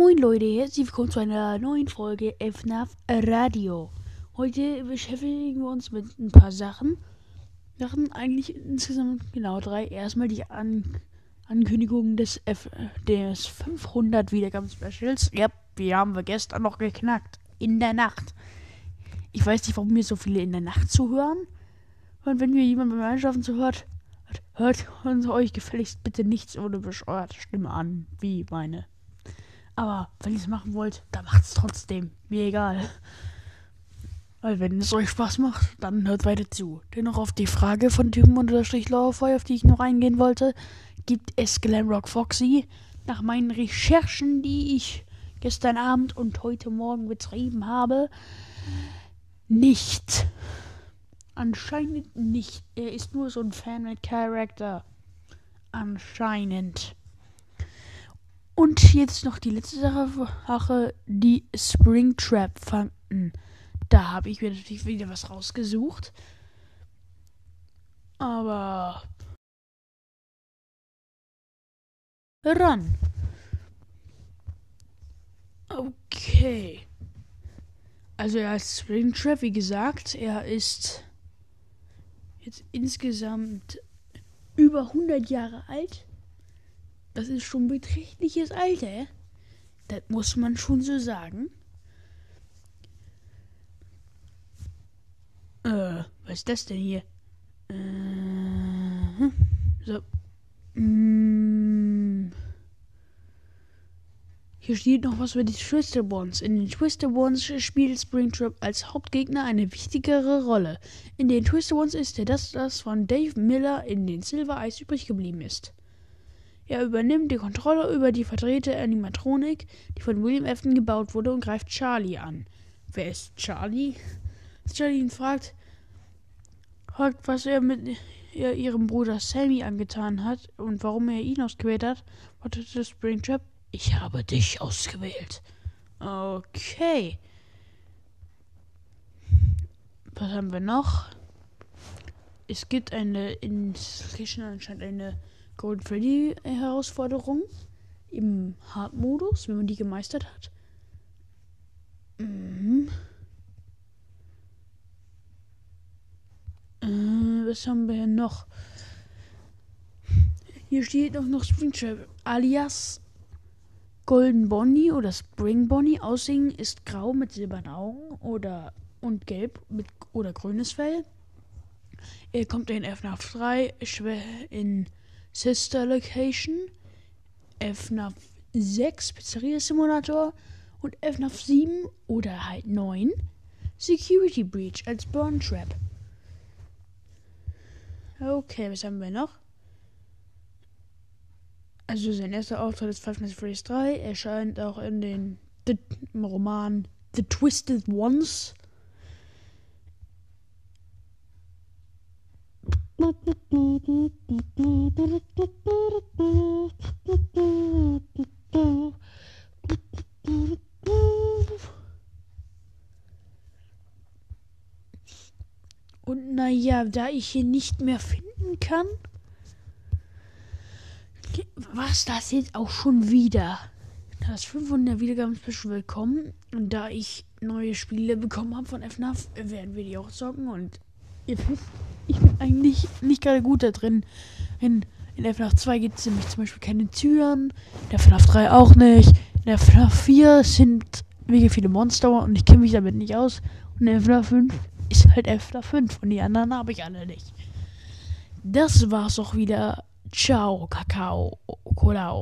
Moin Leute, herzlich willkommen zu einer neuen Folge FNAF Radio. Heute beschäftigen wir uns mit ein paar Sachen. Sachen eigentlich insgesamt genau drei. Erstmal die An Ankündigung des, F des 500 Wiedergaben-Specials. Ja, wir haben wir gestern noch geknackt. In der Nacht. Ich weiß nicht, warum mir so viele in der Nacht zuhören. Und wenn mir jemand beim Einschaffen zuhört, hört uns euch gefälligst bitte nichts ohne bescheuerte Stimme an, wie meine. Aber wenn ihr es machen wollt, dann macht es trotzdem. Mir egal. Weil wenn es euch Spaß macht, dann hört weiter zu. Dennoch auf die Frage von Typen unterstrich Lauerfeuer, auf die ich noch eingehen wollte, gibt es Glamrock Foxy. Nach meinen Recherchen, die ich gestern Abend und heute Morgen betrieben habe, nicht. Anscheinend nicht. Er ist nur so ein Fan mit Charakter. Anscheinend. Und jetzt noch die letzte Sache, die Springtrap fanden. Da habe ich mir natürlich wieder was rausgesucht. Aber. Ran. Okay. Also er ist Springtrap, wie gesagt. Er ist jetzt insgesamt über 100 Jahre alt. Das ist schon beträchtliches Alter. Das muss man schon so sagen. Äh, was ist das denn hier? Äh, so. Mm. Hier steht noch was über die Twister Bonds. In den Twister Bonds spielt Springtrap als Hauptgegner eine wichtigere Rolle. In den Twister Bonds ist er das, das von Dave Miller in den Silver Eyes übrig geblieben ist. Er übernimmt die Kontrolle über die verdrehte Animatronik, die von William Afton gebaut wurde, und greift Charlie an. Wer ist Charlie? Charlie ihn fragt, fragt, was er mit ihrem Bruder Sammy angetan hat und warum er ihn ausgewählt hat, wartete Springtrap, ich habe dich ausgewählt. Okay. Was haben wir noch? Es gibt eine in anscheinend eine Golden Freddy Herausforderung im Hard-Modus, wenn man die gemeistert hat. Mhm. Äh, was haben wir noch? Hier steht noch, noch Springtrap alias Golden Bonnie oder Spring Bonnie. Aussehen ist grau mit silbernen Augen oder und gelb mit oder grünes Fell. Er kommt in FNAF 3 in Sister Location, FNAF 6 Pizzeria Simulator und FNAF 7 oder halt 9 Security Breach als Burn Trap. Okay, was haben wir noch? Also sein erster Auftritt ist Five Nights at Freddy's 3, erscheint auch in den The, Roman The Twisted Ones. Und naja, da ich hier nicht mehr finden kann, was das jetzt auch schon wieder. Das 500 Wiedergaben-Special willkommen. Und da ich neue Spiele bekommen habe von FNAF, werden wir die auch zocken. Und ihr wisst, ich bin eigentlich nicht gerade gut da drin. In, in FNAF 2 gibt es nämlich zum Beispiel keine Türen. In FNAF 3 auch nicht. In FNAF 4 sind mega viele Monster und ich kenne mich damit nicht aus. Und in FNAF 5 ist halt FNAF 5 und die anderen habe ich alle nicht. Das war's auch wieder. Ciao, Kakao, Kolao.